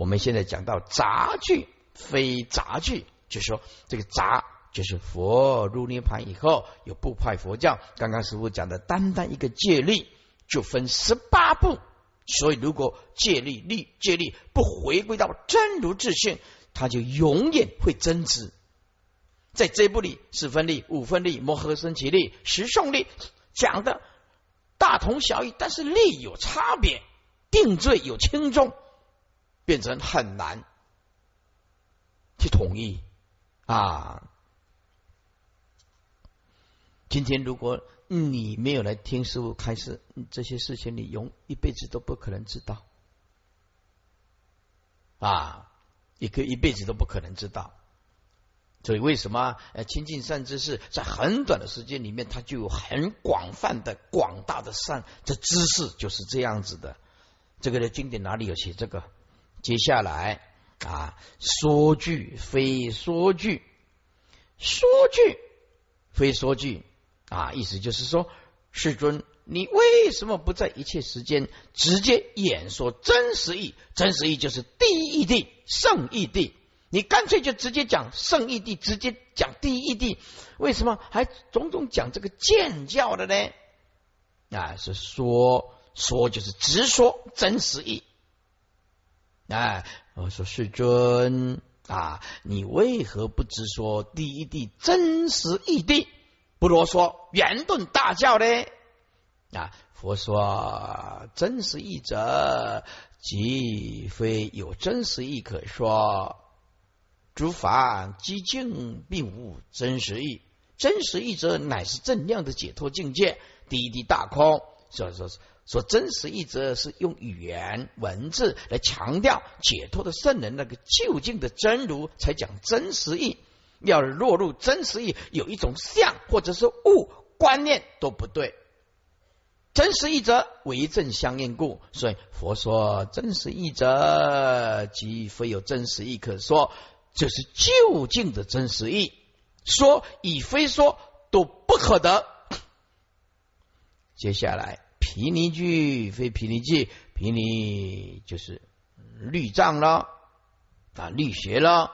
我们现在讲到杂句，非杂句，就说这个杂就是佛入涅盘以后有部派佛教。刚刚师傅讲的，单单一个戒律就分十八部，所以如果戒律律戒律不回归到真如自性，它就永远会增值。在这部里，四分力、五分力、摩诃僧起力、十诵力讲的大同小异，但是力有差别，定罪有轻重，变成很难去统一啊。今天如果你没有来听师傅开示，这些事情你永一辈子都不可能知道啊，一个一辈子都不可能知道。所以，为什么呃亲近善知识，在很短的时间里面，它就有很广泛的、广大的善这知识，就是这样子的。这个的经典哪里有写这个？接下来啊，说句非说句，说句非说句啊，意思就是说，世尊，你为什么不在一切时间直接演说真实义？真实义就是第一义谛、圣义谛。你干脆就直接讲圣义谛，直接讲第一义谛，为什么还种种讲这个见教的呢？啊，是说说就是直说真实义。哎，我说世尊啊，你为何不直说第一谛真实义谛？不啰嗦，圆顿大教呢？啊，佛说真实义者，即非有真实义可说。诸法寂静，并无真实义。真实义者，乃是正量的解脱境界，第一地大空。所以说，说真实义者是用语言文字来强调解脱的圣人那个究竟的真如，才讲真实义。要落入真实义，有一种相或者是物观念都不对。真实义者为正相应故，所以佛说真实义者，即非有真实义可说。这是究竟的真实意，说与非说都不可得。接下来，毗尼句非毗尼句，毗尼就是律藏了啊，律学了。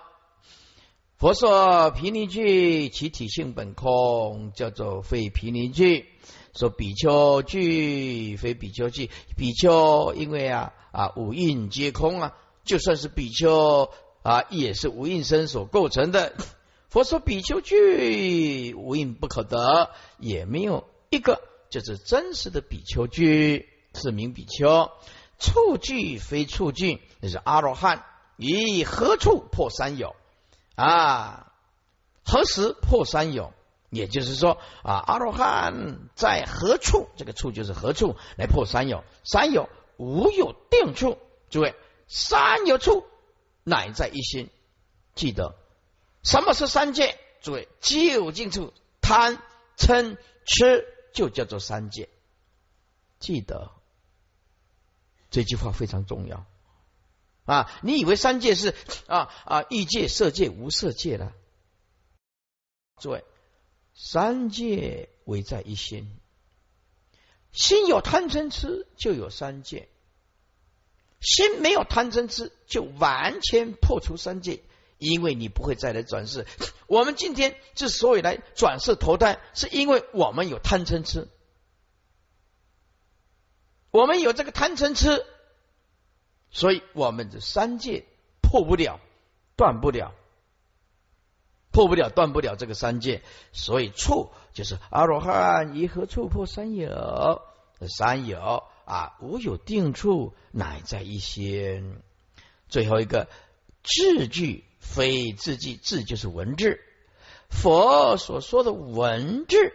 佛说毗尼句其体性本空，叫做非毗尼句。说比丘句非比丘句，比丘因为啊啊五蕴皆空啊，就算是比丘。啊，也是无印身所构成的。佛说比丘具无印不可得，也没有一个这是真实的比丘具是名比丘。处具非处具，那是阿罗汉。以何处破三有？啊，何时破三有？也就是说啊，阿罗汉在何处？这个处就是何处来破三有？三有无有定处。诸位，三有处。乃在一心，记得什么是三界？诸位，究竟处贪嗔痴就叫做三界。记得这句话非常重要啊！你以为三界是啊啊欲界、色界、无色界了？诸位，三界为在一心，心有贪嗔痴，就有三界。心没有贪嗔痴，就完全破除三界，因为你不会再来转世。我们今天之所以来转世投胎，是因为我们有贪嗔痴，我们有这个贪嗔痴，所以我们的三界破不了，断不了，破不了，断不了这个三界。所以处就是阿罗汉，以何处破三有？三有。啊，无有定处，乃在一心。最后一个字句非字句，字就是文字。佛所说的文字，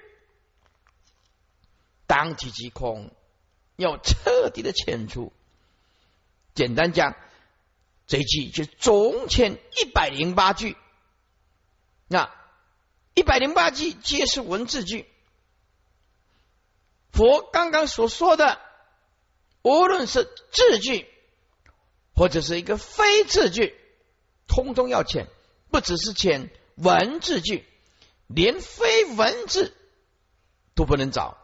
当体即空，要彻底的遣除。简单讲，这一句就总遣一百零八句。那一百零八句皆是文字句。佛刚刚所说的。无论是字句，或者是一个非字句，通通要签，不只是签文字句，连非文字都不能找。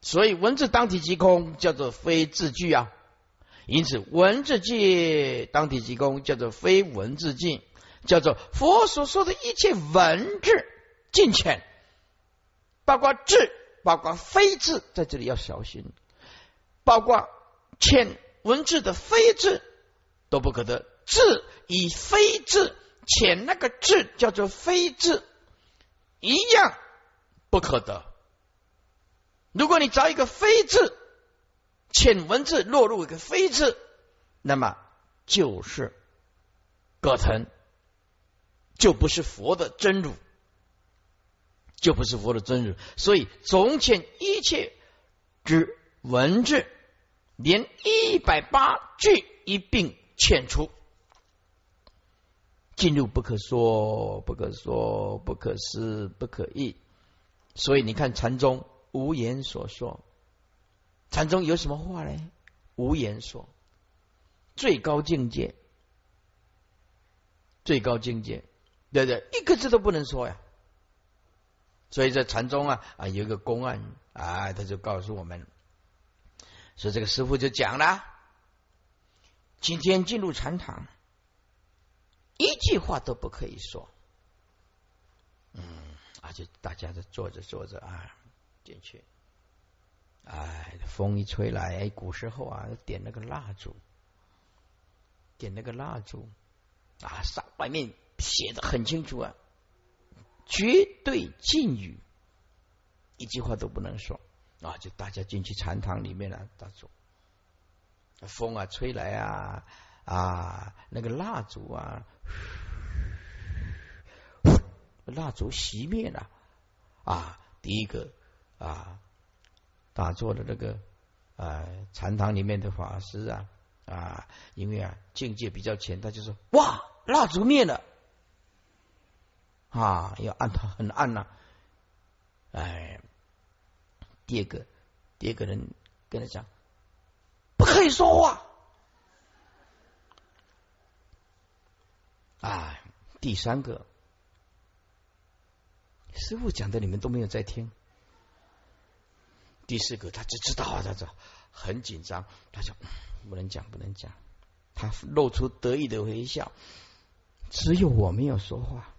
所以文字当体即空，叫做非字句啊。因此文字界当体即空，叫做非文字境，叫做佛所说的一切文字尽浅，包括字，包括非字，在这里要小心，包括浅文字的非字都不可得，字以非字遣那个字叫做非字，一样不可得。如果你找一个非字。浅文字落入一个非字，那么就是葛藤，就不是佛的真如，就不是佛的真如。所以总浅一切之文字，连一百八句一并遣出，进入不可说、不可说、不可思、不可议。所以你看禅宗无言所说。禅宗有什么话呢？无言说，最高境界，最高境界，对不对？一个字都不能说呀。所以在禅宗啊啊有一个公案啊，他就告诉我们，说这个师傅就讲了，今天进入禅堂，一句话都不可以说。嗯，啊，就大家都坐着坐着啊，进去。哎，风一吹来，古时候啊，点那个蜡烛，点那个蜡烛啊，上外面写的很清楚啊，绝对禁语，一句话都不能说啊！就大家进去禅堂里面了，大坐，风啊吹来啊啊，那个蜡烛啊，蜡烛熄灭了。啊，第一个啊。打坐的那个啊禅堂里面的法师啊啊，因为啊境界比较浅，他就说哇蜡烛灭了。啊，要暗他很暗呐，哎，第二个第二个人跟他讲不可以说话。啊，第三个师傅讲的你们都没有在听。第四个，他就知道啊，他这很紧张，他说不能讲，不能讲。他露出得意的微笑，只有我没有说话，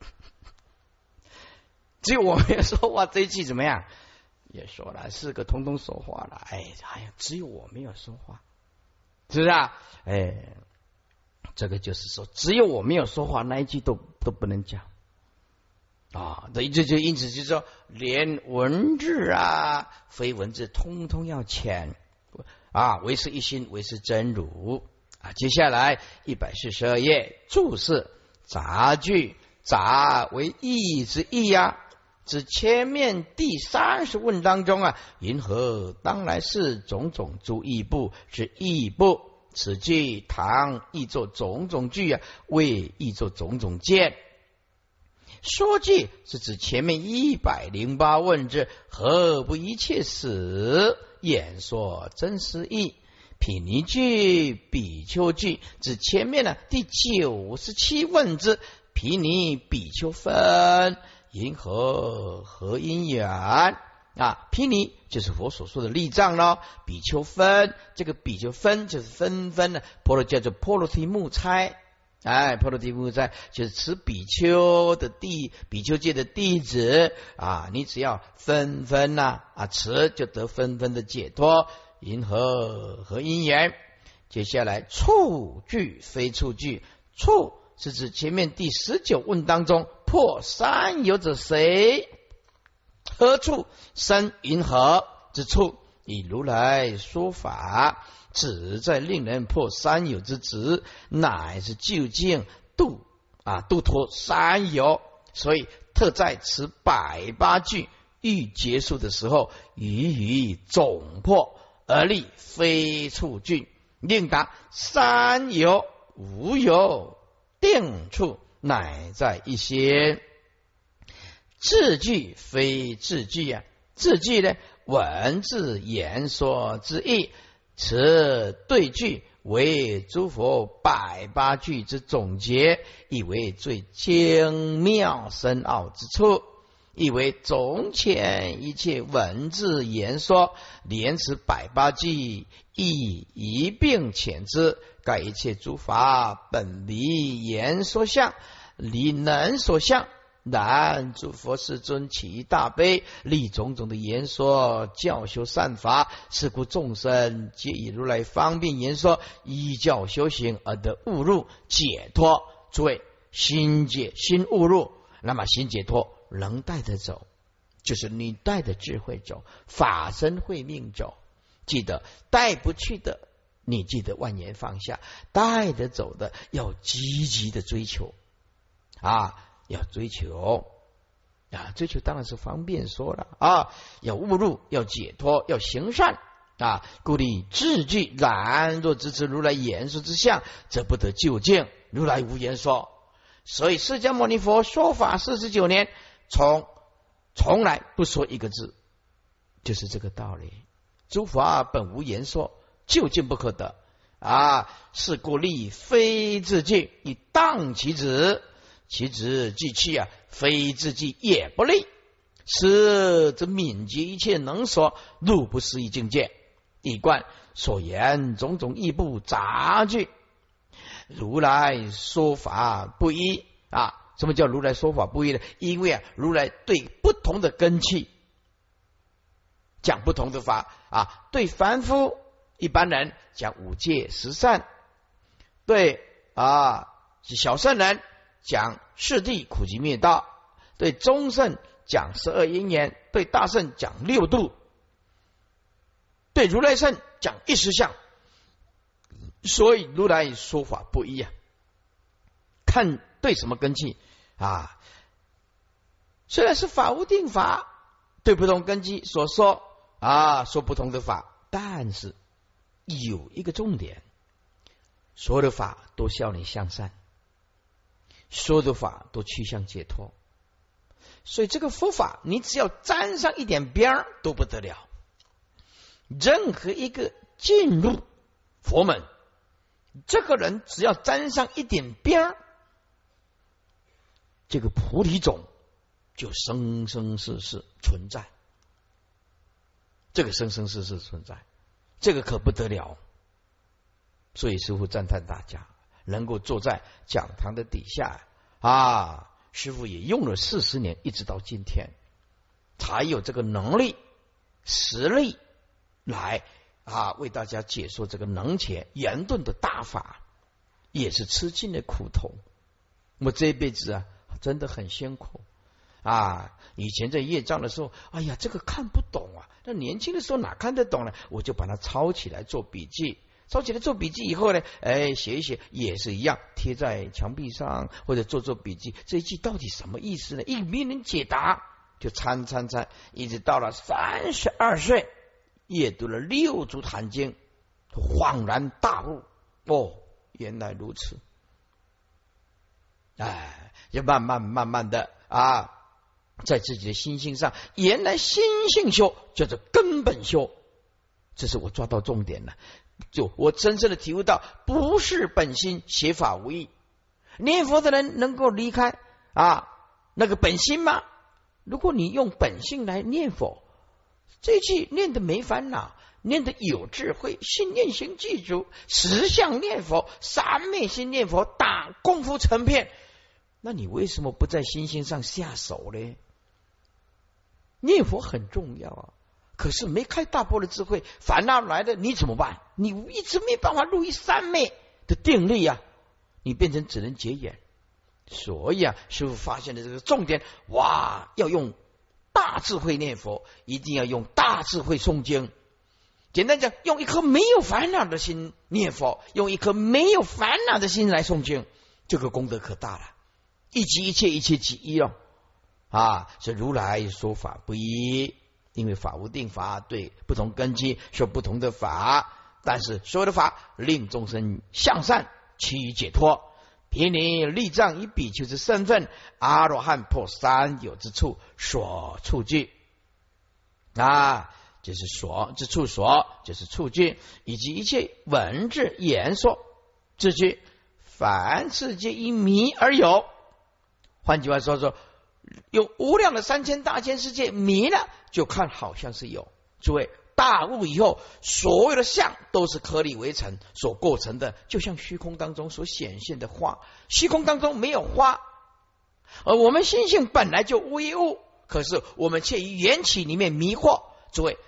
只有我没有说话。这一句怎么样？也说了，四个通通说话了。哎，哎呀，只有我没有说话，是不是啊？哎，这个就是说，只有我没有说话，那一句都都不能讲。啊，这这就因此就是说，连文字啊、非文字，通通要浅啊，唯是一心，唯是真如啊。接下来一百四十二页注释杂句，杂为义之义呀。指前面第三十问当中啊，银河当来是种种诸义部之义部，此句唐译作种种句啊，为译作种种见。说句是指前面一百零八问之何不一切死？演说真实义。品尼句、比丘句指前面的第九十七问之毗尼比丘分因何何因缘啊？毗尼就是佛所说的立藏喽。比丘分这个比丘分就是分分的，婆罗叫做婆罗提木差。哎，婆罗提木在就是持比丘的弟，比丘界的弟子啊，你只要分分呐啊持就得分分的解脱，银河和因缘。接下来触句非触句，触是指前面第十九问当中破三有者谁？何处生银河之处？以如来说法。只在令人破三有之执，乃是究竟度啊度脱三有，所以特在此百八句欲结束的时候，予以总破而立非处句，令达三有无有定处，乃在一些字句非字句啊，字句呢文字言说之意。此对句为诸佛百八句之总结，亦为最精妙深奥之处。亦为总遣一切文字言说，连词百八句，亦一并遣之。盖一切诸法本离言说相，离能所相。然诸佛世尊起一大悲，立种种的言说，教修善法。是故众生皆以如来方便言说，依教修行而得悟入解脱。诸位，心解心悟入，那么心解脱能带得走，就是你带着智慧走，法身慧命走。记得带不去的，你记得万年放下；带得走的，要积极的追求啊。要追求啊，追求当然是方便说了啊，要悟入，要解脱，要行善啊，故立智具。然若支持如来言说之相，则不得究竟。如来无言说，所以释迦牟尼佛说法四十九年，从从来不说一个字，就是这个道理。诸佛本无言说，究竟不可得啊！是故立非自尽，以当其子。其子既弃啊，非自己也不利。是则敏捷一切能说，入不思议境界。一贯所言种种异不杂句，如来说法不一啊。什么叫如来说法不一呢？因为啊，如来对不同的根器讲不同的法啊。对凡夫一般人讲五戒十善，对啊小圣人。讲四谛苦集灭道，对中圣讲十二因缘，对大圣讲六度，对如来圣讲一时相，所以如来说法不一啊。看对什么根基啊？虽然是法无定法，对不同根基所说啊，说不同的法，但是有一个重点，所有的法都效你向善。说的法都趋向解脱，所以这个佛法，你只要沾上一点边儿都不得了。任何一个进入佛门，这个人只要沾上一点边儿，这个菩提种就生生世世存在。这个生生世世存在，这个可不得了。所以师傅赞叹大家。能够坐在讲堂的底下啊，师傅也用了四十年，一直到今天，才有这个能力实力来啊为大家解说这个能前言顿的大法，也是吃尽了苦头。我这一辈子啊，真的很辛苦啊！以前在业障的时候，哎呀，这个看不懂啊。那年轻的时候哪看得懂呢？我就把它抄起来做笔记。抄起来做笔记以后呢，哎，写一写也是一样，贴在墙壁上或者做做笔记。这一句到底什么意思呢？一没人解答，就参参参，一直到了三十二岁，阅读了六祖坛经，恍然大悟，哦，原来如此。哎，就慢慢慢慢的啊，在自己的心性上，原来心性修叫做根本修，这是我抓到重点了。就我真正的体悟到，不是本心写法无益。念佛的人能够离开啊那个本心吗？如果你用本性来念佛，这句念的没烦恼，念的有智慧，心念心记住，十相念佛，三昧心念佛，打功夫成片，那你为什么不在心性上下手呢？念佛很重要啊。可是没开大波的智慧，烦恼来的你怎么办？你一直没办法入于三昧的定力呀，你变成只能结眼。所以啊，师傅发现的这个重点，哇，要用大智慧念佛，一定要用大智慧诵经。简单讲，用一颗没有烦恼的心念佛，用一颗没有烦恼的心来诵经，这个功德可大了。一即一切，一切即一哦。啊，是如来说法不一。因为法无定法，对不同根基说不同的法，但是所有的法令众生向善，趋于解脱。毗尼立藏以比丘之身份，阿罗汉破三有之处所处具啊，就是所之处所，就是处具，以及一切文字言说之句，凡世皆因迷而有。换句话说说，有无量的三千大千世界迷了，就看好像是有。诸位大悟以后，所有的相都是颗粒为尘所构成的，就像虚空当中所显现的花。虚空当中没有花，而我们心性本来就无一物，可是我们却于缘起里面迷惑。诸位，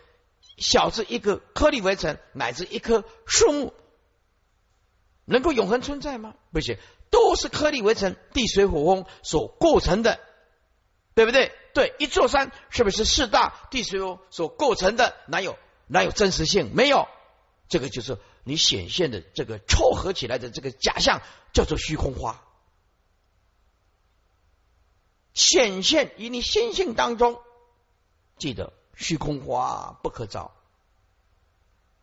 小至一个颗粒为尘，乃至一棵树木，能够永恒存在吗？不行，都是颗粒为尘，地水火风所构成的。对不对？对，一座山是不是四大地水所构成的？哪有哪有真实性？没有，这个就是你显现的这个凑合起来的这个假象，叫做虚空花，显现于你心性当中。记得虚空花不可着，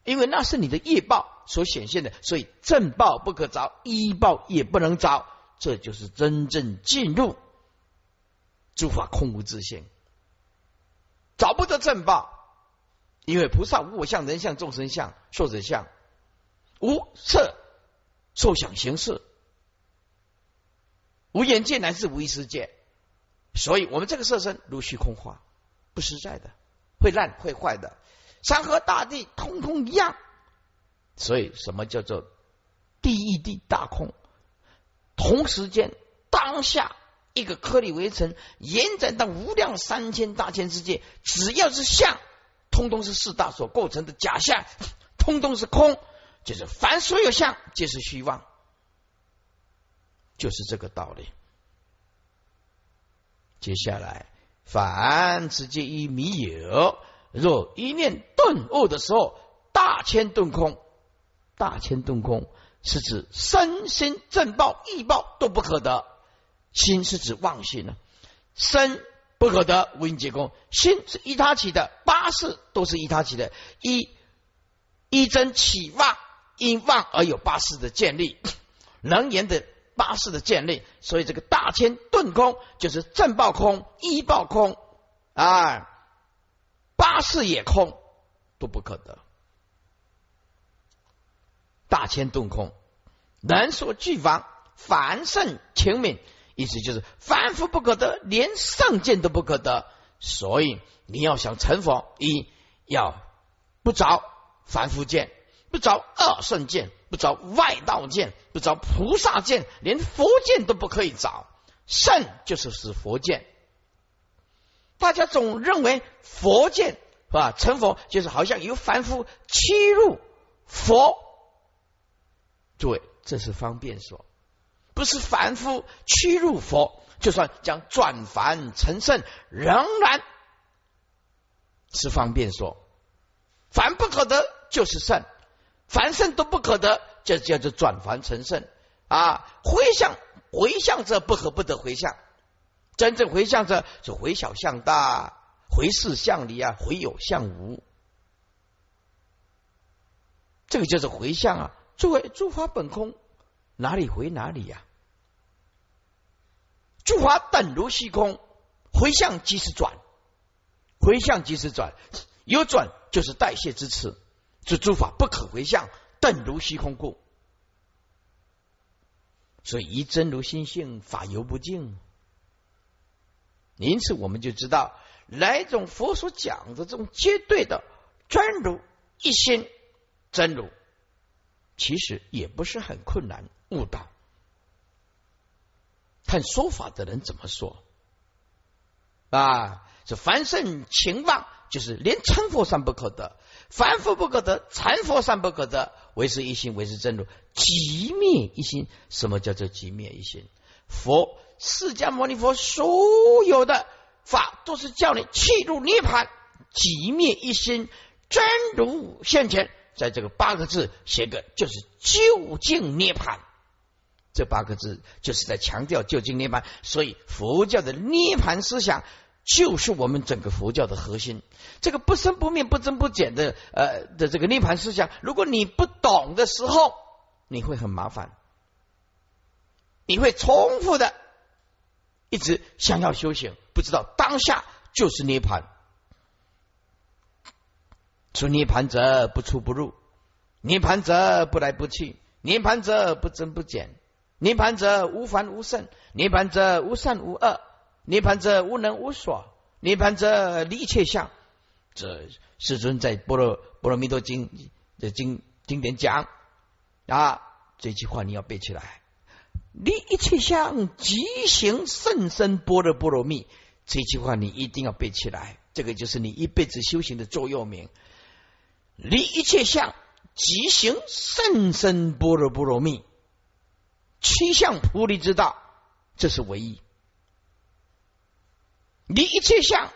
因为那是你的业报所显现的，所以正报不可着，依报也不能着，这就是真正进入。诸法空无自性，找不得正报，因为菩萨无我相、人相、众生相、寿者相，无色、受想行识，无眼界乃至无意识界，所以我们这个色身如虚空化，不实在的，会烂会坏的，山河大地通通一样。所以什么叫做地一地大空？同时间当下。一个颗粒为尘，延展到无量三千大千世界，只要是相，通通是四大所构成的假象，通通是空，就是凡所有相皆是虚妄，就是这个道理。接下来，凡直接一迷有，若一念顿悟的时候，大千顿空，大千顿空是指身心正报、异报都不可得。心是指妄心呢，身不可得，无因结功。心是依他起的，八事都是依他起的，一一真起妄，因妄而有八事的建立，能言的八事的建立。所以这个大千顿空就是正报空，依报空啊，八事也空，都不可得。大千顿空，人所俱防，凡圣情悯。意思就是凡夫不可得，连上见都不可得。所以你要想成佛，一要不着凡夫见，不着二圣见，不着外道见，不着菩萨见，连佛见都不可以找。圣就是是佛见。大家总认为佛见是吧？成佛就是好像由凡夫欺入佛。诸位，这是方便说。不是凡夫屈入佛，就算将转凡成圣，仍然是方便说。凡不可得就是圣，凡圣都不可得，就叫做转凡成圣啊！回向回向者不可不得回向，真正回向者是回小向大，回事向离啊，回有向无，这个就是回向啊！诸位诸法本空，哪里回哪里呀？诸法等如虚空，回向即是转，回向即是转，有转就是代谢之词。这诸法不可回向，等如虚空故。所以一真如心性，法犹不净。因此，我们就知道，来种佛所讲的这种绝对的真如一心真如，其实也不是很困难悟道。看说法的人怎么说啊？这凡圣情妄，就是连成佛善不可得，凡夫不可得，禅佛善不可得，唯是一心，唯是真如，即灭一心。什么叫做即灭一心？佛释迦牟尼佛所有的法，都是叫你弃入涅盘，即灭一心，真如现前。在这个八个字写个，就是究竟涅盘。这八个字就是在强调究竟涅槃，所以佛教的涅槃思想就是我们整个佛教的核心。这个不生不灭、不增不减的呃的这个涅槃思想，如果你不懂的时候，你会很麻烦，你会重复的一直想要修行，不知道当下就是涅槃。出涅槃者不出不入，涅槃者不来不去，涅槃者不增不减。涅盘者无凡无圣，涅盘者无善无恶，涅盘者无能无所，涅盘者离一切相。这世尊在《般若波罗蜜多经》的经经典讲啊，这句话你要背起来。离一切相，即行甚深般若波罗蜜。这句话你一定要背起来，这个就是你一辈子修行的座右铭。离一切相，即行甚深般若波罗蜜。七相菩提之道，这是唯一。离一切相，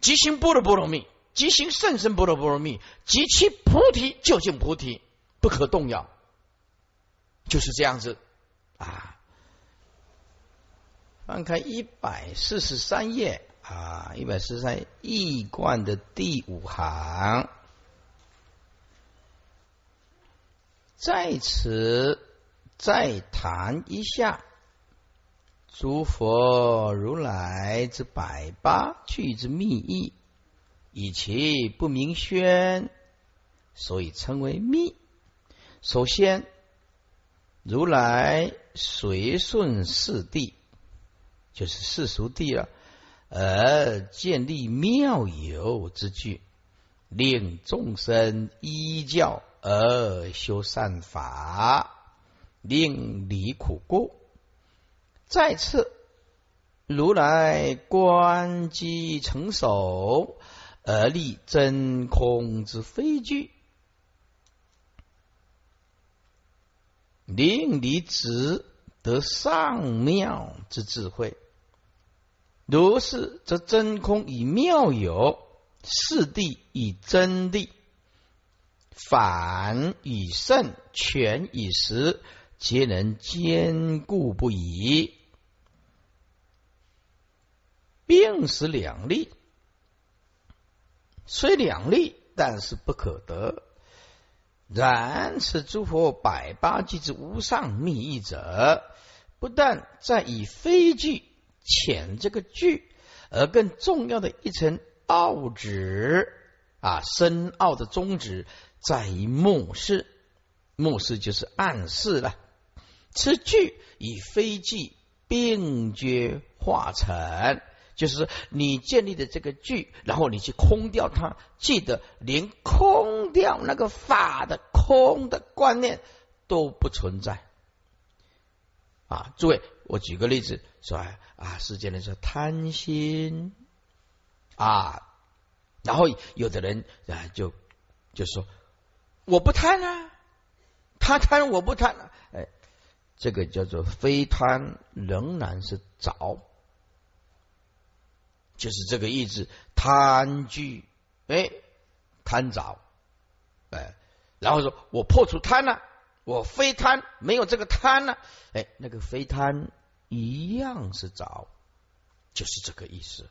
即行般若波罗蜜，即行甚深般若波罗蜜，即其菩提究竟菩提，不可动摇。就是这样子啊。翻开一百四十三页啊，一百四十三易观的第五行，在此再谈一下诸佛如来之百八句之密意，以其不明宣，所以称为密。首先，如来随顺四谛。就是世俗谛了，而建立妙有之具，令众生依教而修善法，令离苦故。再次，如来观机成熟，而立真空之非具，令离子得上妙之智慧。如是，则真空以妙有，四谛以真谛，反以胜，全以实，皆能坚固不移。并使两利，虽两利，但是不可得。然此诸佛百八句之无上密意者，不但在以非句。浅这个句，而更重要的一层奥旨啊，深奥的宗旨在于目视，目视就是暗示了。此句与非句并觉化成，就是你建立的这个句，然后你去空掉它，记得连空掉那个法的空的观念都不存在啊！诸位，我举个例子说。啊，世间人说贪心啊，然后有的人啊就就说我不贪啊，他贪我不贪啊，哎，这个叫做非贪，仍然是着，就是这个意思，贪具哎贪着哎，然后说我破除贪了，我非贪，没有这个贪了，哎，那个非贪。一样是找，就是这个意思。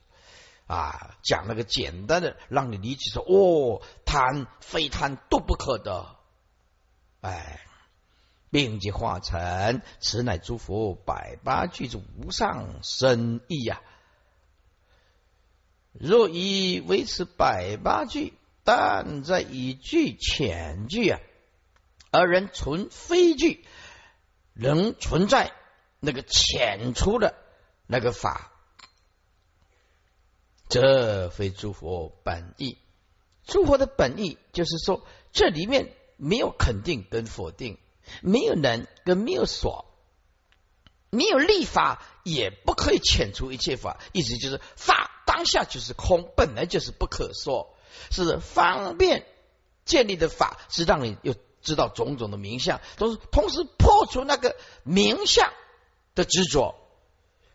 啊。讲那个简单的，让你理解说，哦，贪非贪都不可得，哎，并即化成此乃诸佛百八句之无上深意呀。若以维持百八句，但在以句浅句啊，而人存非句，仍存在。那个浅出的那个法，这非诸佛本意。诸佛的本意就是说，这里面没有肯定跟否定，没有能跟没有所，没有立法，也不可以遣除一切法。意思就是法当下就是空，本来就是不可说，是方便建立的法，是让你又知道种种的名相，都是同时破除那个名相。的执着，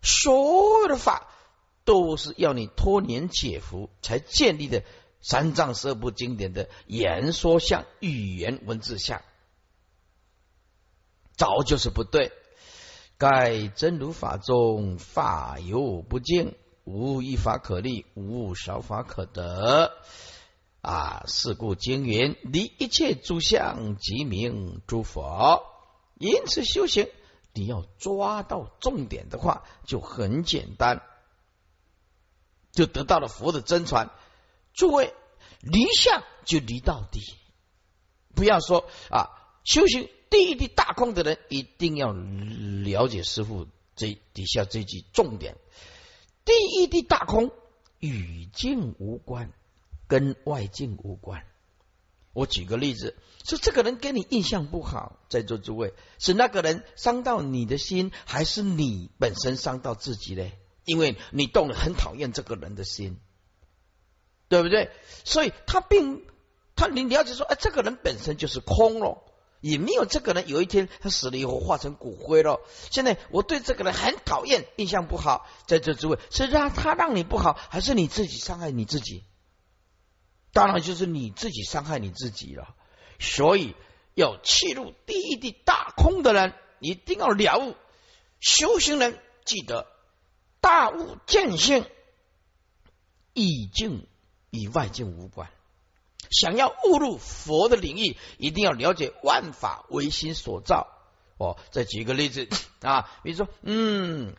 所有的法都是要你脱年解福才建立的三藏十二部经典的言说相、语言文字相，早就是不对。盖真如法中法有不净，无一法可立，无少法可得。啊，是故经云：离一切诸相，即名诸佛。因此修行。你要抓到重点的话，就很简单，就得到了佛的真传。诸位离相就离到底，不要说啊，修行第一地大空的人一定要了解师傅这底下这句重点：第一的大空与境无关，跟外境无关。我举个例子，是这个人给你印象不好，在座诸位，是那个人伤到你的心，还是你本身伤到自己嘞？因为你动了很讨厌这个人的心，对不对？所以他并他你了解说，哎，这个人本身就是空了，也没有这个人有一天他死了以后化成骨灰了。现在我对这个人很讨厌，印象不好，在这之位是让他让你不好，还是你自己伤害你自己？当然就是你自己伤害你自己了，所以要切入第一地大空的人，一定要了悟。修行人记得大悟见性，意境与外境无关。想要悟入佛的领域，一定要了解万法唯心所造。哦，再举一个例子 啊，比如说，嗯，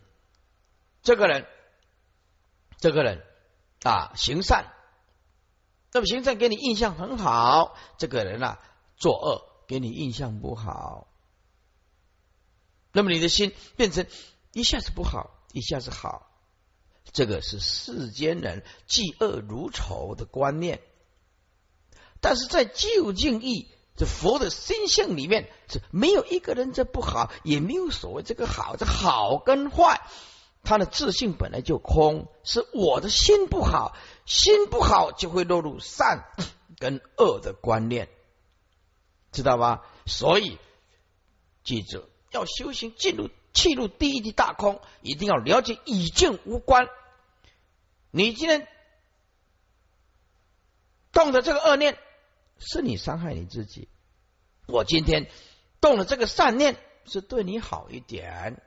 这个人，这个人啊，行善。那么行善给你印象很好，这个人啊作恶给你印象不好，那么你的心变成一下子不好，一下子好，这个是世间人嫉恶如仇的观念。但是在究竟义这佛的心性里面，是没有一个人这不好，也没有所谓这个好，这好跟坏。他的自信本来就空，是我的心不好，心不好就会落入善跟恶的观念，知道吧？所以记住，要修行进入切入第一的大空，一定要了解以境无关。你今天动的这个恶念，是你伤害你自己；我今天动了这个善念，是对你好一点。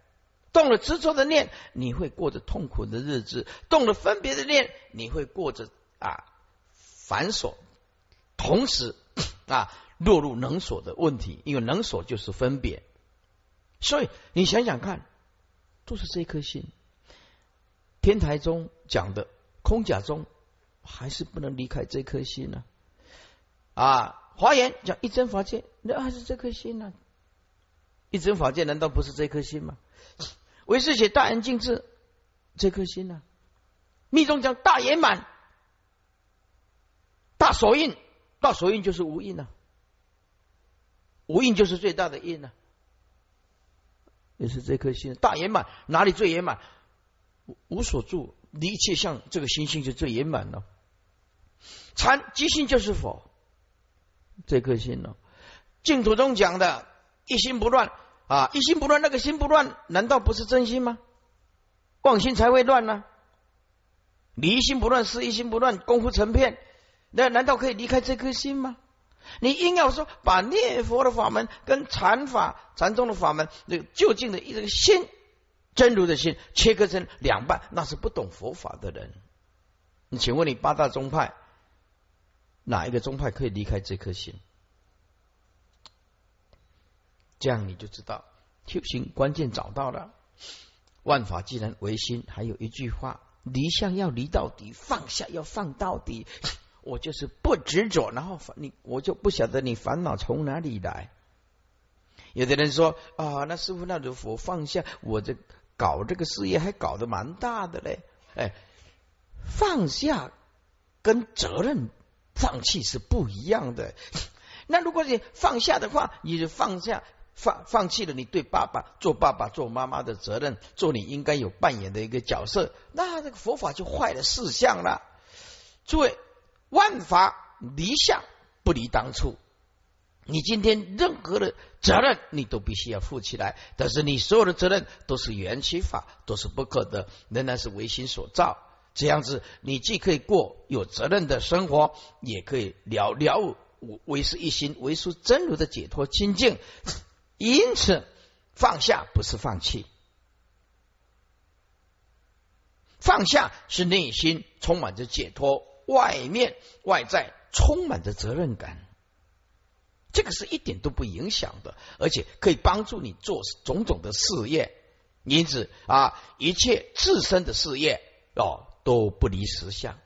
动了执着的念，你会过着痛苦的日子；动了分别的念，你会过着啊繁琐，同时啊落入能所的问题。因为能所就是分别，所以你想想看，都是这颗心。天台中讲的空假中，还是不能离开这颗心呢？啊，华严讲一真法界，那还是这颗心呢？一真法界难道不是这颗心吗？为是写大圆净智这颗心呢？密宗讲大圆满、大所印，大所印就是无印啊，无印就是最大的印啊，也是这颗心大圆满。哪里最圆满？无所住，离一切相，这个心性就最圆满了。禅即心就是佛，这颗心呢？净土中讲的一心不乱。啊，一心不乱，那个心不乱，难道不是真心吗？妄心才会乱呢。你一心不乱，是一心不乱，功夫成片，那难道可以离开这颗心吗？你硬要说把念佛的法门跟禅法、禅宗的法门，那个就近的一个心，真如的心切割成两半，那是不懂佛法的人。你请问你八大宗派哪一个宗派可以离开这颗心？这样你就知道修行关键找到了。万法既然唯心，还有一句话：离相要离到底，放下要放到底。我就是不执着，然后你我就不晓得你烦恼从哪里来。有的人说啊，那师傅，那如果放下，我这搞这个事业还搞得蛮大的嘞。哎，放下跟责任放弃是不一样的。那如果你放下的话，你就放下。放放弃了你对爸爸做爸爸做妈妈的责任，做你应该有扮演的一个角色，那这个佛法就坏了事项了。诸位，万法离相不离当初，你今天任何的责任你都必须要负起来，但是你所有的责任都是缘起法，都是不可得，仍然是唯心所造。这样子，你既可以过有责任的生活，也可以了了唯是一心，唯属真如的解脱清净。因此，放下不是放弃，放下是内心充满着解脱，外面外在充满着责任感，这个是一点都不影响的，而且可以帮助你做种种的事业。因此啊，一切自身的事业哦都不离实相，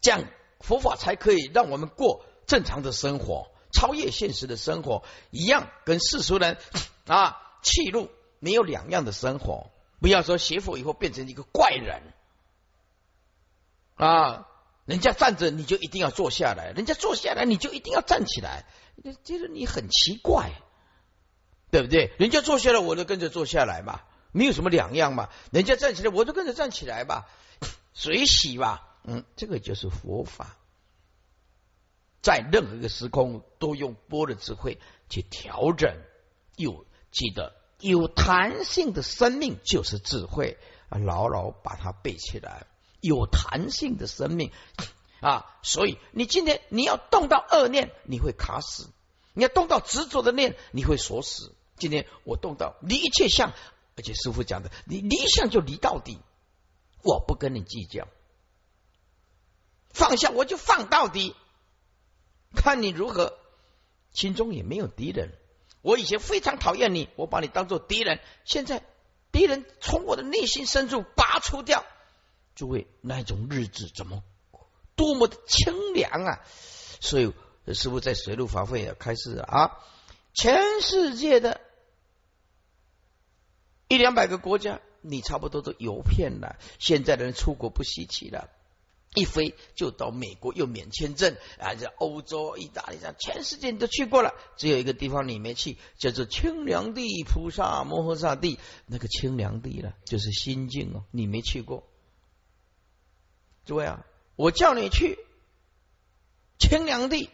这样佛法才可以让我们过正常的生活。超越现实的生活一样，跟世俗人 啊气路没有两样的生活。不要说学佛以后变成一个怪人啊！人家站着你就一定要坐下来，人家坐下来你就一定要站起来，觉得你很奇怪，对不对？人家坐下来我就跟着坐下来嘛，没有什么两样嘛。人家站起来我就跟着站起来吧，随喜吧。嗯，这个就是佛法，在任何一个时空都用波的智慧去调整。有记得。有弹性的生命就是智慧啊！牢牢把它背起来。有弹性的生命啊，所以你今天你要动到恶念，你会卡死；你要动到执着的念，你会锁死。今天我动到离一切相，而且师傅讲的，你离相就离到底，我不跟你计较，放下我就放到底，看你如何，心中也没有敌人。我以前非常讨厌你，我把你当做敌人。现在敌人从我的内心深处拔除掉，诸位那种日子怎么多么的清凉啊！所以师傅在水陆法会也开始啊，全世界的一两百个国家，你差不多都游遍了。现在的人出国不稀奇了。一飞就到美国，又免签证啊！这欧洲、意大利上，全世界你都去过了，只有一个地方你没去，叫做清凉地菩萨摩诃萨地。那个清凉地了，就是心境哦，你没去过。诸位啊，我叫你去清凉地，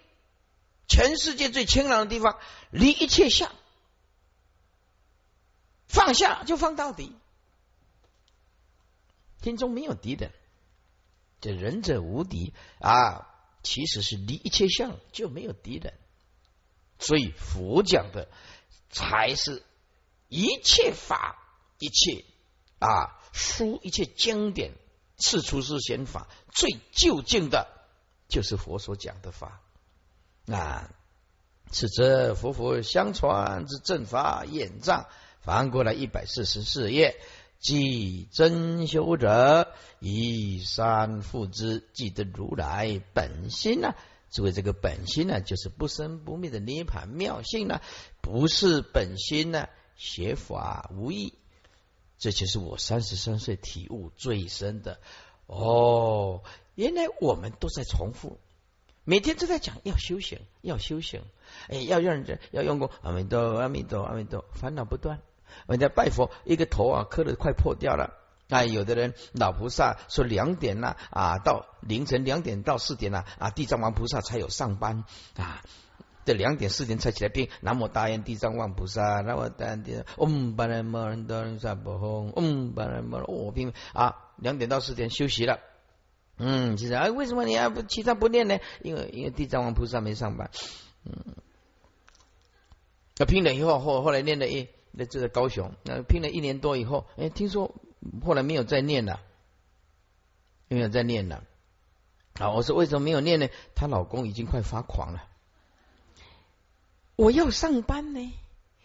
全世界最清凉的地方，离一切相，放下就放到底，心中没有敌人。这仁者无敌啊！其实是离一切相就没有敌人，所以佛讲的才是一切法、一切啊书、一切经典，次出世显法最究竟的，就是佛所讲的法啊。此则佛佛相传之正法眼藏，翻过来一百四十四页。即真修者以三复之，即得如来本心呢？作为这个本心呢，就是不生不灭的涅盘妙性呢？不是本心呢？学法无益。这就是我三十三岁体悟最深的哦。原来我们都在重复，每天都在讲要修行，要修行，哎，要让人要用功，阿弥陀阿弥陀阿弥陀，烦恼不断。人家拜佛，一个头啊磕的快破掉了。啊，有的人老菩萨说两点呐啊，到凌晨两点到四点呐啊，地藏王菩萨才有上班啊。这两点四点才起来拼。南无大愿地藏王菩萨，南无大愿地，嗡巴拉摩人多人萨婆诃，嗡巴拉摩我拼啊，两点到四点休息了。嗯，其实啊，为什么你还不其他不念呢？因为因为地藏王菩萨没上班。嗯，那拼了以后后后来念了一。那这个高雄，那拼了一年多以后，哎，听说后来没有再念了，没有再念了。啊，我说为什么没有念呢？她老公已经快发狂了。我要上班呢，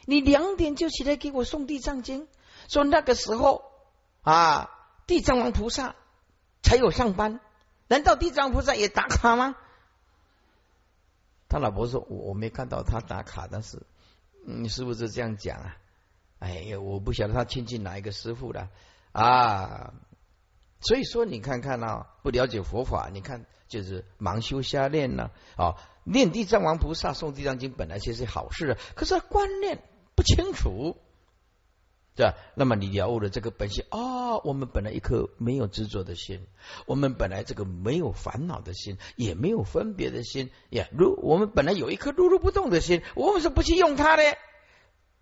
你两点就起来给我送地藏经，说那个时候啊，地藏王菩萨才有上班，难道地藏菩萨也打卡吗？他老婆说，我我没看到他打卡，但是你是不是这样讲啊？哎呀，我不晓得他亲近哪一个师傅了啊！所以说，你看看啊，不了解佛法，你看就是盲修瞎练呢。啊，念地藏王菩萨诵地藏经本来就是好事，啊可是观念不清楚，对吧？那么你了悟了这个本性啊，我们本来一颗没有执着的心，我们本来这个没有烦恼的心，也没有分别的心呀。如我们本来有一颗如如不动的心，我为什么不去用它呢？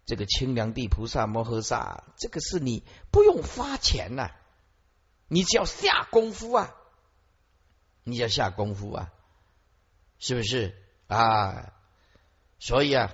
这个清凉地菩萨摩诃萨，这个是你不用花钱呐，你只要下功夫啊，你要下功夫啊，是不是啊？所以啊，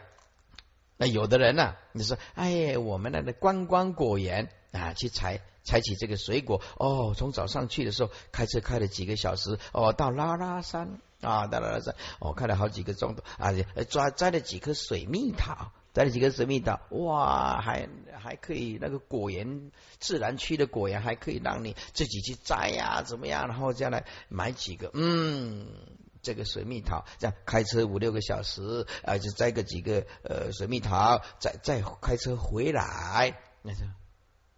那有的人呢，你说，哎，我们那个观光果园啊，去采采取这个水果，哦，从早上去的时候开车开了几个小时，哦，到拉拉山啊，到拉拉山，哦，开了好几个钟头，啊，抓摘了几颗水蜜桃。摘了几个水蜜桃，哇，还还可以那个果园自然区的果园还可以让你自己去摘呀，怎么样？然后将来买几个，嗯，这个水蜜桃，这样开车五六个小时啊，就摘个几个呃水蜜桃，再再开车回来，那是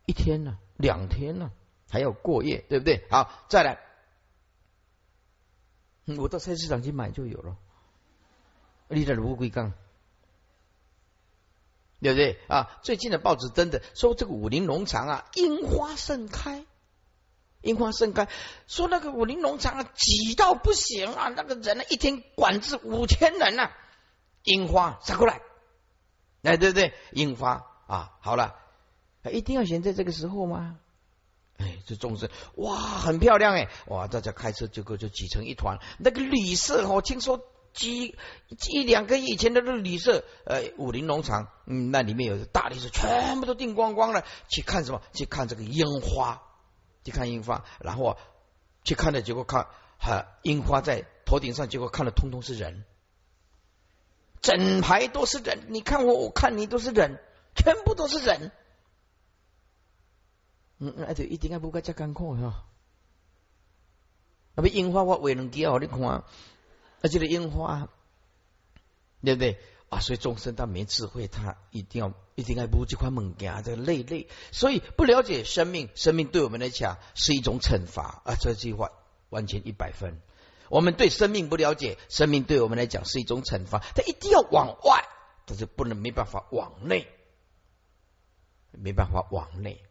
一天呢，两天呢，还要过夜，对不对？好，再来，我到菜市场去买就有了。你在乌龟缸，对不对啊？最近的报纸登的说这个武林农场啊，樱花盛开。樱花盛开，说那个武林农场啊挤到不行啊，那个人呢一天管制五千人呐。樱花杀过来，哎，对不对？樱花啊，好了，一定要选在这个时候吗？哎，这众生哇，很漂亮哎，哇，大家开车就就就挤成一团。那个旅社哦，听说几一两个月以前的那旅社，呃，武林农场，嗯，那里面有大旅社，全部都订光光了，去看什么？去看这个樱花。去看樱花，然后啊去看的结果看，哈，樱花在头顶上，结果看的通通是人，整排都是人，你看我，我看你，都是人，全部都是人。嗯，那就一定要不该加艰苦哈。那么樱花我为能给好你看，而且的樱花，对不对？啊，所以众生他没智慧，他一定要一定要不这块物件，这个累累，所以不了解生命，生命对我们来讲是一种惩罚啊！这句话完全一百分。我们对生命不了解，生命对我们来讲是一种惩罚，他一定要往外，但是不能没办法往内，没办法往内，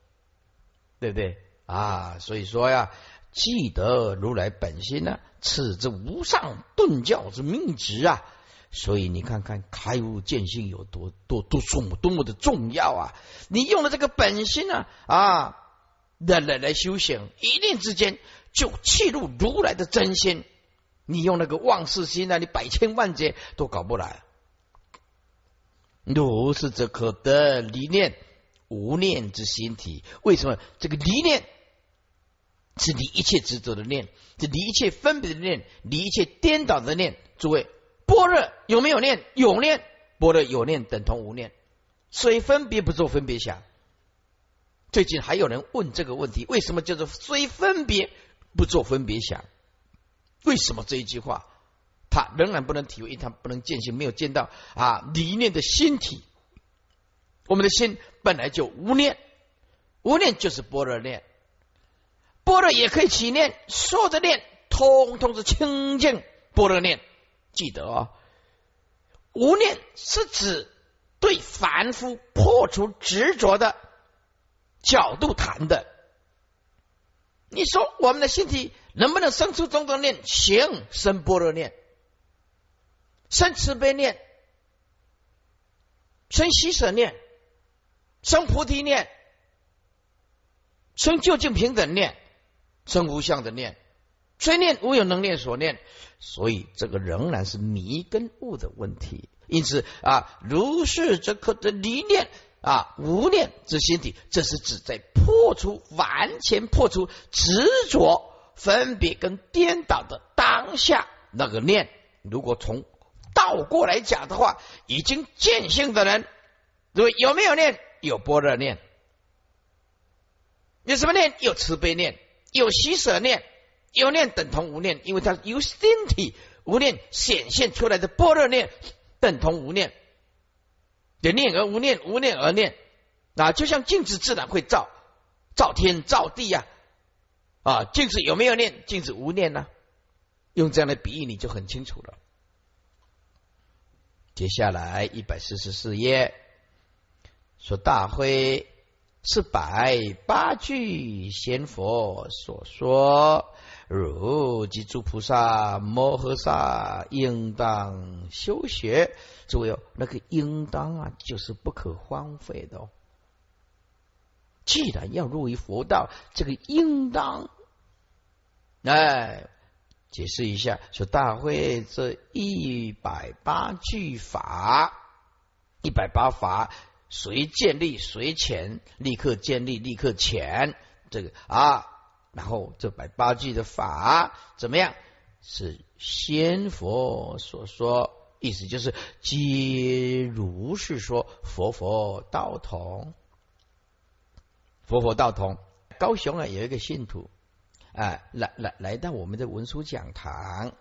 对不对啊？所以说呀，记得如来本心呢，此之无上顿教之命旨啊！所以你看看开悟见性有多多多重多么的重要啊！你用了这个本心呢啊，来来来修行，一念之间就契入如来的真心。你用那个妄事心呢，你百千万劫都搞不来。如是则可得离念无念之心体。为什么这个离念是离一切执着的念，是离一切分别的念，离一切颠倒的念？诸位。般若有没有念？有念。般若有念等同无念。虽分别不做分别想。最近还有人问这个问题：为什么叫做虽分别不做分别想？为什么这一句话他仍然不能体会？他不能见性，没有见到啊理念的心体。我们的心本来就无念，无念就是般若念。般若也可以起念，说着念通通是清净般若念。记得哦，无念是指对凡夫破除执着的角度谈的。你说我们的心体能不能生出种种念？行，生般若念，生慈悲念，生喜舍念，生菩提念，生究竟平等念，生无相的念。虽念无有能念所念，所以这个仍然是迷跟悟的问题。因此啊，如是则可得离念啊无念之心体，这是指在破除完全破除执着、分别跟颠倒的当下那个念。如果从倒过来讲的话，已经见性的人，对有没有念？有般若念，有什么念？有慈悲念，有喜舍念。有念等同无念，因为它由身体无念显现出来的般若念等同无念，有念而无念，无念而念啊，就像镜子自然会照照天照地呀啊，镜子有没有念？镜子无念呢？用这样的比喻你就很清楚了。接下来一百四十四页说大会是百八句仙佛所说。如及诸菩萨摩诃萨应当修学，诸位哦，那个应当啊，就是不可荒废的。哦。既然要入于佛道，这个应当，哎，解释一下，说大会这一百八句法，一百八法，谁建立谁浅，立刻建立，立刻浅，这个啊。然后这百八句的法怎么样？是先佛所说，意思就是皆如是说，佛佛道同，佛佛道同。高雄啊，有一个信徒，啊，来来来到我们的文殊讲堂，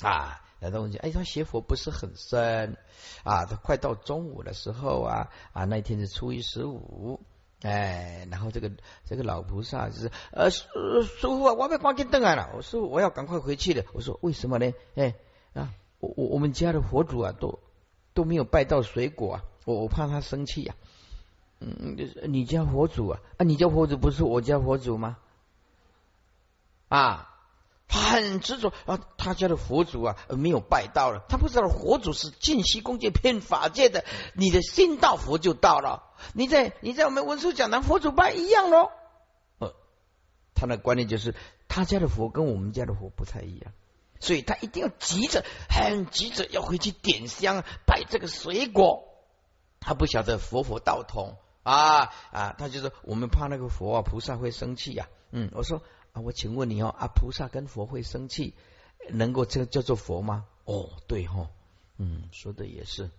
啊。那东西，哎，他学佛不是很深啊。他快到中午的时候啊啊，那天是初一十五，哎，然后这个这个老菩萨就是呃，师傅啊，我被关进灯来了，我说我要赶快回去了。我说为什么呢？哎啊，我我我们家的佛祖啊，都都没有拜到水果啊，我我怕他生气呀。嗯，你家佛祖啊，啊，你家佛祖不是我家佛祖吗？啊。他很执着啊，他家的佛祖啊没有拜到了，他不知道佛祖是净虚空界骗法界的，你的心到佛就到了。你在你在我们文殊讲堂佛祖拜一样喽。呃，他的观念就是他家的佛跟我们家的佛不太一样，所以他一定要急着，很急着要回去点香拜这个水果。他不晓得佛佛道同啊啊，他就说我们怕那个佛啊菩萨会生气呀。嗯，我说。我请问你哦，啊，菩萨跟佛会生气，能够这叫做佛吗？哦，对哈，嗯，说的也是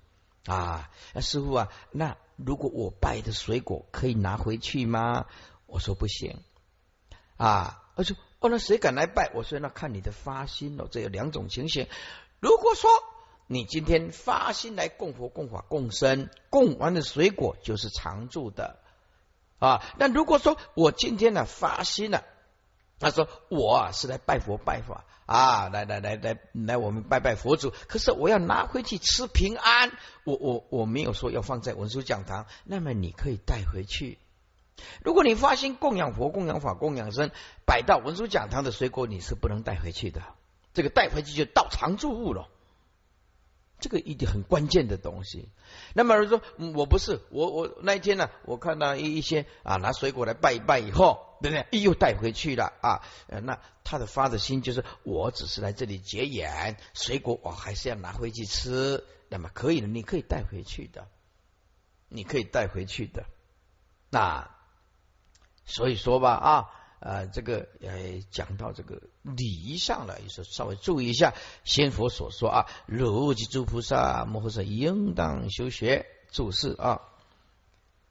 啊。师傅啊，那如果我拜的水果可以拿回去吗？我说不行啊。他说哦，那谁敢来拜？我说那看你的发心哦，这有两种情形。如果说你今天发心来供佛、供法、供身，供完的水果就是常住的啊。那如果说我今天呢发心了。他说：“我是来拜佛拜法啊，来来来来来，我们拜拜佛祖。可是我要拿回去吃平安，我我我没有说要放在文殊讲堂。那么你可以带回去。如果你发心供养佛、供养法、供养僧，摆到文殊讲堂的水果，你是不能带回去的。这个带回去就到常住物了。”这个一点很关键的东西。那么说，我不是我我那一天呢，我看到一一些啊拿水果来拜一拜以后，对不对？又带回去了啊。那他的发的心就是，我只是来这里结缘，水果我还是要拿回去吃。那么可以的，你可以带回去的，你可以带回去的。那所以说吧啊。啊，这个呃，讲到这个礼仪上了，也是稍微注意一下。先佛所说啊，如及诸菩萨摩诃萨应当修学注释啊。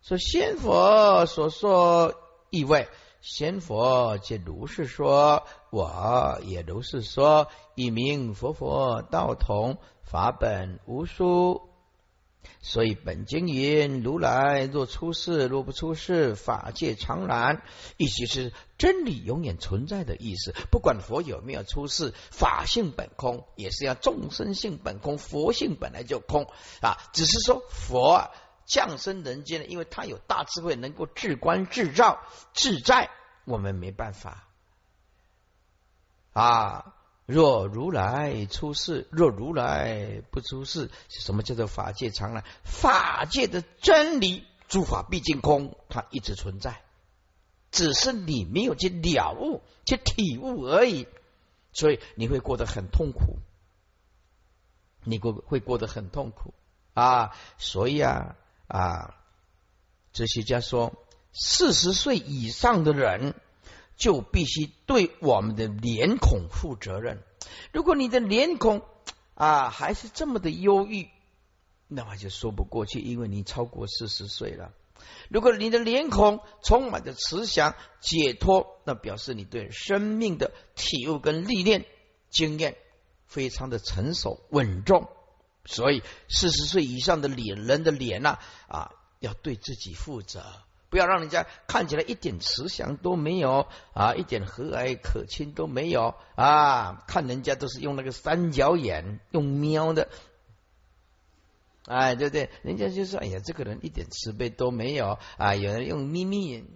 说先佛所说意味，先佛皆如是说，我也如是说，一名佛佛道同，法本无殊。所以本经云：如来若出世，若不出世，法界常然。意思是真理永远存在的意思。不管佛有没有出世，法性本空，也是要众生性本空，佛性本来就空啊。只是说佛降生人间，因为他有大智慧，能够至观、制造、自在，我们没办法啊。若如来出世，若如来不出世，什么叫做法界常来？法界的真理，诸法毕竟空，它一直存在，只是你没有去了悟、去体悟而已。所以你会过得很痛苦，你过会过得很痛苦啊！所以啊啊，哲学家说，四十岁以上的人。就必须对我们的脸孔负责任。如果你的脸孔啊还是这么的忧郁，那么就说不过去，因为你超过四十岁了。如果你的脸孔充满着慈祥、解脱，那表示你对生命的体悟跟历练经验非常的成熟稳重。所以，四十岁以上的脸人的脸呐啊，要对自己负责。不要让人家看起来一点慈祥都没有啊，一点和蔼可亲都没有啊！看人家都是用那个三角眼，用瞄的，哎，对不对？人家就说：“哎呀，这个人一点慈悲都没有啊！”有人用眯眯眼，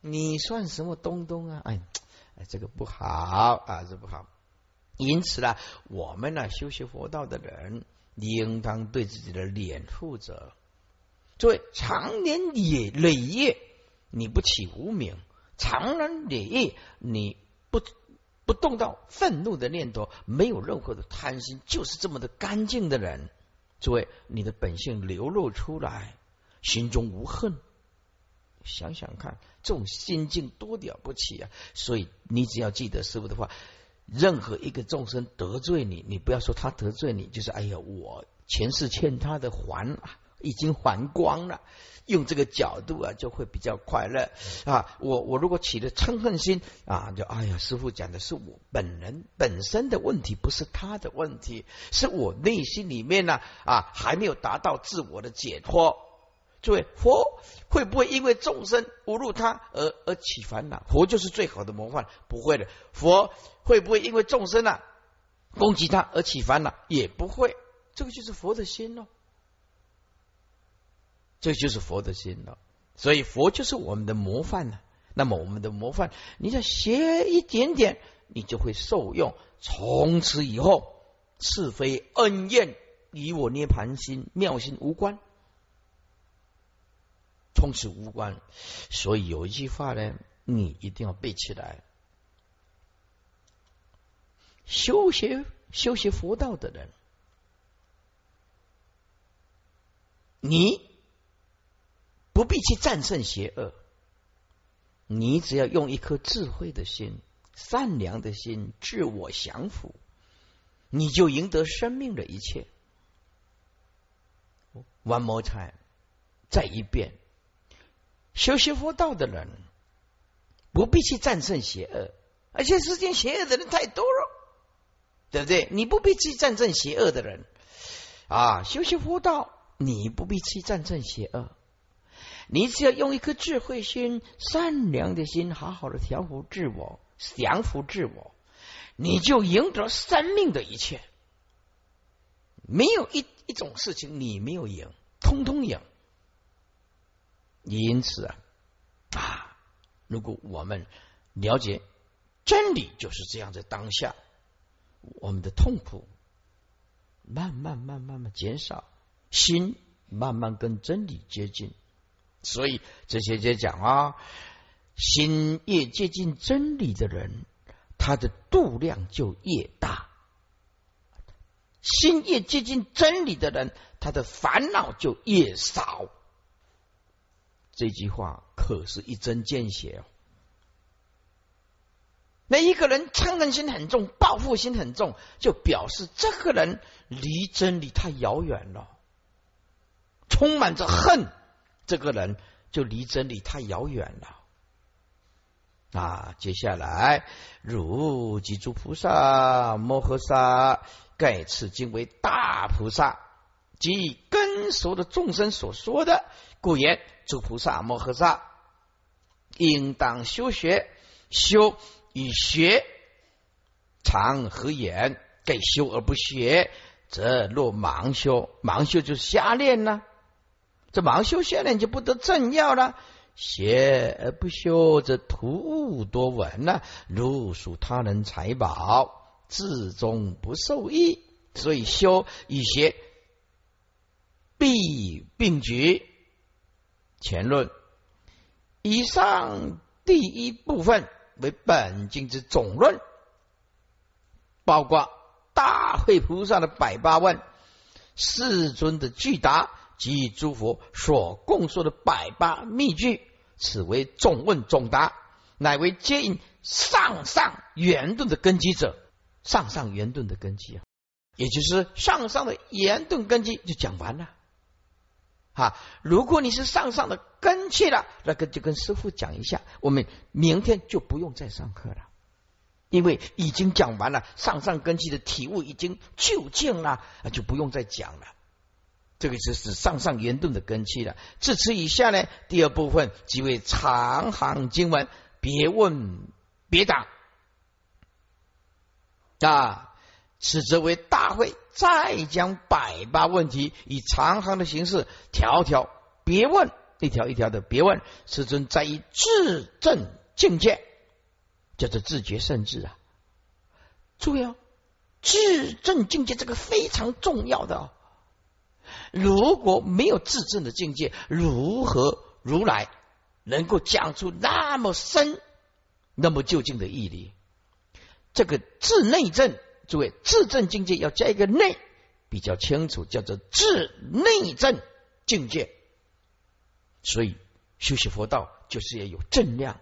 你算什么东东啊？哎，哎，这个不好啊，这不好。因此呢，我们呢，修习佛道的人，应当对自己的脸负责。所谓长年累累夜，你不起无名；长年累月，你不不动到愤怒的念头，没有任何的贪心，就是这么的干净的人。诸位，你的本性流露出来，心中无恨。想想看，这种心境多了不起啊！所以你只要记得师傅的话，任何一个众生得罪你，你不要说他得罪你，就是哎呀，我前世欠他的还啊。已经还光了。用这个角度啊，就会比较快乐啊。我我如果起了嗔恨心啊，就哎呀，师傅讲的是我本人本身的问题，不是他的问题，是我内心里面呢啊还没有达到自我的解脱。诸位，佛会不会因为众生侮辱他而而起烦恼？佛就是最好的模范，不会的。佛会不会因为众生啊攻击他而起烦恼？也不会。这个就是佛的心哦。这就是佛的心了，所以佛就是我们的模范呢。那么我们的模范，你再学一点点，你就会受用。从此以后，是非恩怨与我涅盘心妙心无关，从此无关。所以有一句话呢，你一定要背起来：修学修学佛道的人，你。不必去战胜邪恶，你只要用一颗智慧的心、善良的心、自我降服，你就赢得生命的一切。One more time，再一遍，修习佛道的人不必去战胜邪恶，而且世间邪恶的人太多了，对不对？你不必去战胜邪恶的人啊，修习佛道，你不必去战胜邪恶。你只要用一颗智慧心、善良的心，好好的调伏自我、降服自我，你就赢得生命的一切。没有一一种事情你没有赢，通通赢。因此啊，啊，如果我们了解真理就是这样，在当下，我们的痛苦慢慢、慢慢、慢减少，心慢慢跟真理接近。所以这些就讲啊，心越接近真理的人，他的度量就越大；心越接近真理的人，他的烦恼就越少。这句话可是一针见血哦。那一个人嗔恨心很重，报复心很重，就表示这个人离真理太遥远了，充满着恨。这个人就离真理太遥远了啊！接下来，如即诸菩萨摩诃萨盖此经为大菩萨即根熟的众生所说的，故言诸菩萨摩诃萨应当修学，修与学常合眼，盖修而不学，则若盲修，盲修就是瞎练呢。这盲修现练就不得正要了，学而不修则徒物多闻了，如属他人财宝，至终不受益。所以修与学必并举。前论以上第一部分为本经之总论，包括大会菩萨的百八问，世尊的具答。及诸佛所供说的百八密句，此为众问众答，乃为接引上上圆顿的根基者。上上圆顿的根基啊，也就是上上的圆顿根基就讲完了。哈，如果你是上上的根器了，那个就跟师傅讲一下，我们明天就不用再上课了，因为已经讲完了上上根基的体悟已经究竟了，就不用再讲了。这个就是上上圆顿的根基了。至此以下呢，第二部分即为长行经文，别问别答啊。此则为大会，再将百八问题以长行的形式，条条别问，一条一条的别问。师尊在于自证境界，叫做自觉圣智啊。注意哦，自证境界这个非常重要的哦。如果没有自证的境界，如何如来能够讲出那么深、那么究竟的义理？这个自内证，诸位自证境界要加一个内，比较清楚，叫做自内证境界。所以修习佛道就是要有正量，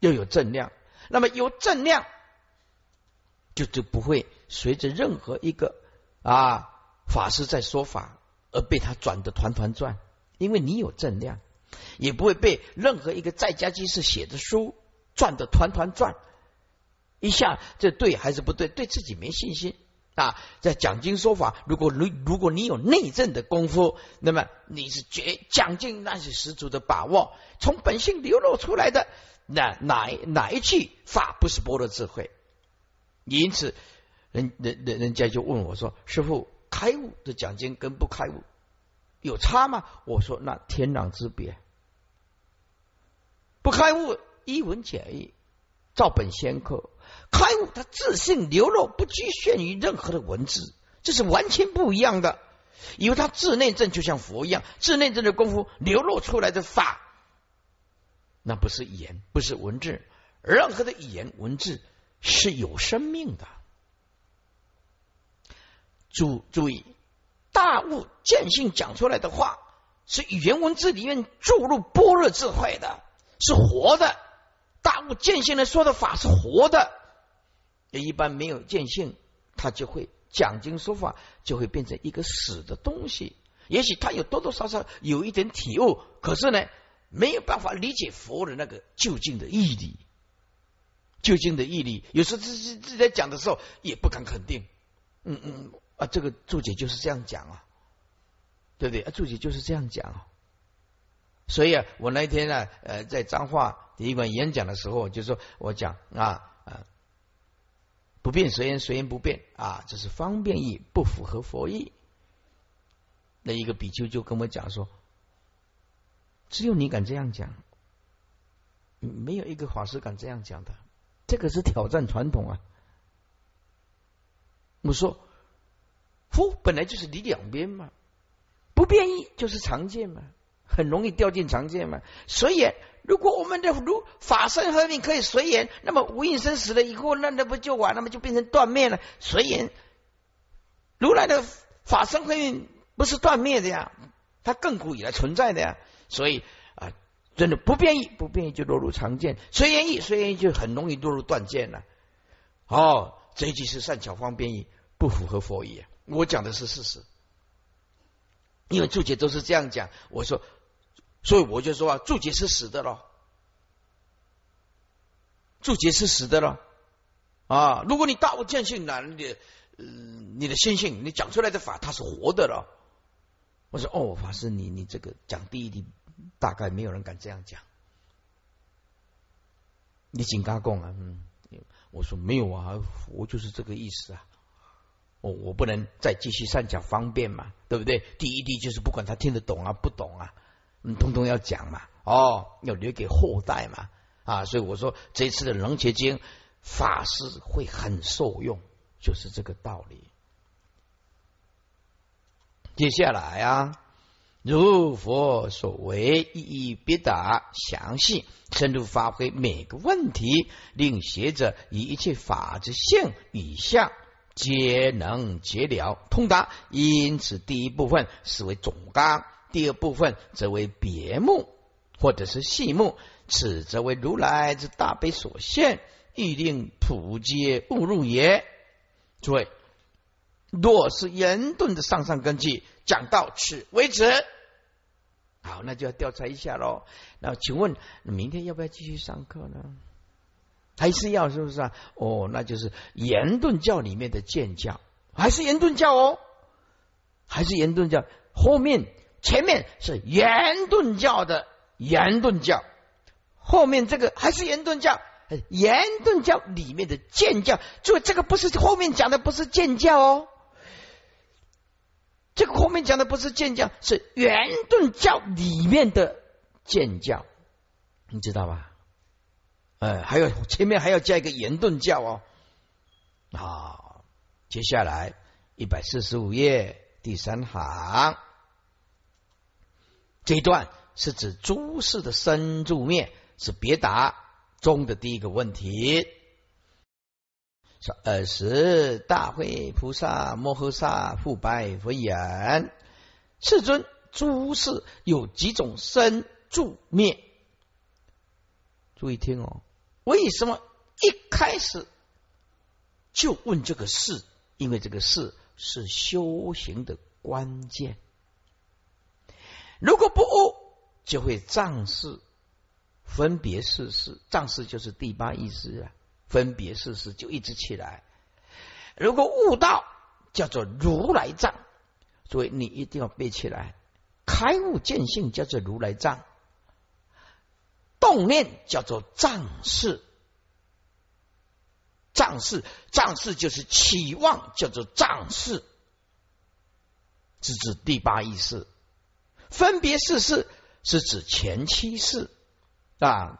要有正量。那么有正量，就就不会随着任何一个啊。法师在说法，而被他转的团团转，因为你有正量，也不会被任何一个在家居士写的书转的团团转。一下这对还是不对？对自己没信心啊！在讲经说法，如果如如果你有内证的功夫，那么你是绝讲经那是十足的把握，从本性流露出来的那哪哪一句法不是般若智慧？因此，人人人人家就问我说：“师傅，开悟的讲经跟不开悟有差吗？”我说：“那天壤之别。不开悟一文解义，照本宣科。”开悟，他自信流露，不局限于任何的文字，这是完全不一样的。因为他自内证就像佛一样，自内证的功夫流露出来的法，那不是语言，不是文字，任何的语言文字是有生命的。注注意，大悟见性讲出来的话，是语言文字里面注入般若智慧的，是活的。大悟见性的说的法是活的。也一般没有见性，他就会讲经说法，就会变成一个死的东西。也许他有多多少少有一点体悟，可是呢，没有办法理解佛的那个究竟的义理。究竟的义理，有时候自己自己在讲的时候也不敢肯定。嗯嗯啊，这个注解就是这样讲啊，对不对？啊，注解就是这样讲。所以啊，我那天呢，呃，在彰化第一馆演讲的时候，就说我讲啊。不变随缘，随缘不变啊，这是方便意，不符合佛意。那一个比丘就跟我讲说：“只有你敢这样讲，没有一个法师敢这样讲的。这个是挑战传统啊！”我说：“佛本来就是离两边嘛，不变异就是常见嘛，很容易掉进常见嘛，所以。”如果我们的如法身和命可以随缘，那么无应生死了以后，那那不就完？那么就变成断灭了。随缘，如来的法身和命不是断灭的呀，它亘古以来存在的呀。所以啊，真的不变异，不变异就落入常见；随缘异，随缘异就很容易落入断见了。哦，这一句是善巧方便异，不符合佛意啊。我讲的是事实，因为注解都是这样讲。我说。所以我就说啊，注解是死的了，注解是死的了啊！如果你大悟见性了，你的你的心性，你讲出来的法，它是活的了。我说哦，法师，你你这个讲第一题，大概没有人敢这样讲。你紧嘎讲啊，嗯，我说没有啊，我就是这个意思啊。我我不能再继续上讲方便嘛，对不对？第一滴就是不管他听得懂啊，不懂啊。嗯，通通要讲嘛，哦，要留给后代嘛，啊，所以我说这次的《楞伽经》，法师会很受用，就是这个道理。接下来啊，如佛所为，一一别答，详细深入发挥每个问题，令学者以一切法之性与相，皆能解了通达。因此，第一部分视为总纲。第二部分则为别目或者是细目，此则为如来之大悲所现，欲令普皆误入也。诸位，若是严顿的上上根基，讲到此为止。好，那就要调查一下喽。那请问，明天要不要继续上课呢？还是要是不是啊？哦，那就是严顿教里面的见教，还是严顿教哦？还是严顿教后面？前面是严顿教的严顿教，后面这个还是严顿教。严顿教里面的见教，就这个不是后面讲的不是见教哦，这个后面讲的不是见教，是严顿教里面的见教，你知道吧？呃，还有前面还要加一个严顿教哦。好，接下来一百四十五页第三行。这一段是指诸事的生住灭，是别答中的第一个问题。说尔时大会菩萨摩诃萨复白佛言：“世尊，诸事有几种生住灭？注意听哦，为什么一开始就问这个事？因为这个事是修行的关键。”如果不悟，就会障事，分别事事，障事就是第八意识啊，分别事事就一直起来。如果悟道，叫做如来藏，所以你一定要背起来。开悟见性叫做如来藏，动念叫做仗势，仗势，仗势就是期望，叫做仗势，是指第八意识。分别事事是指前七事。啊，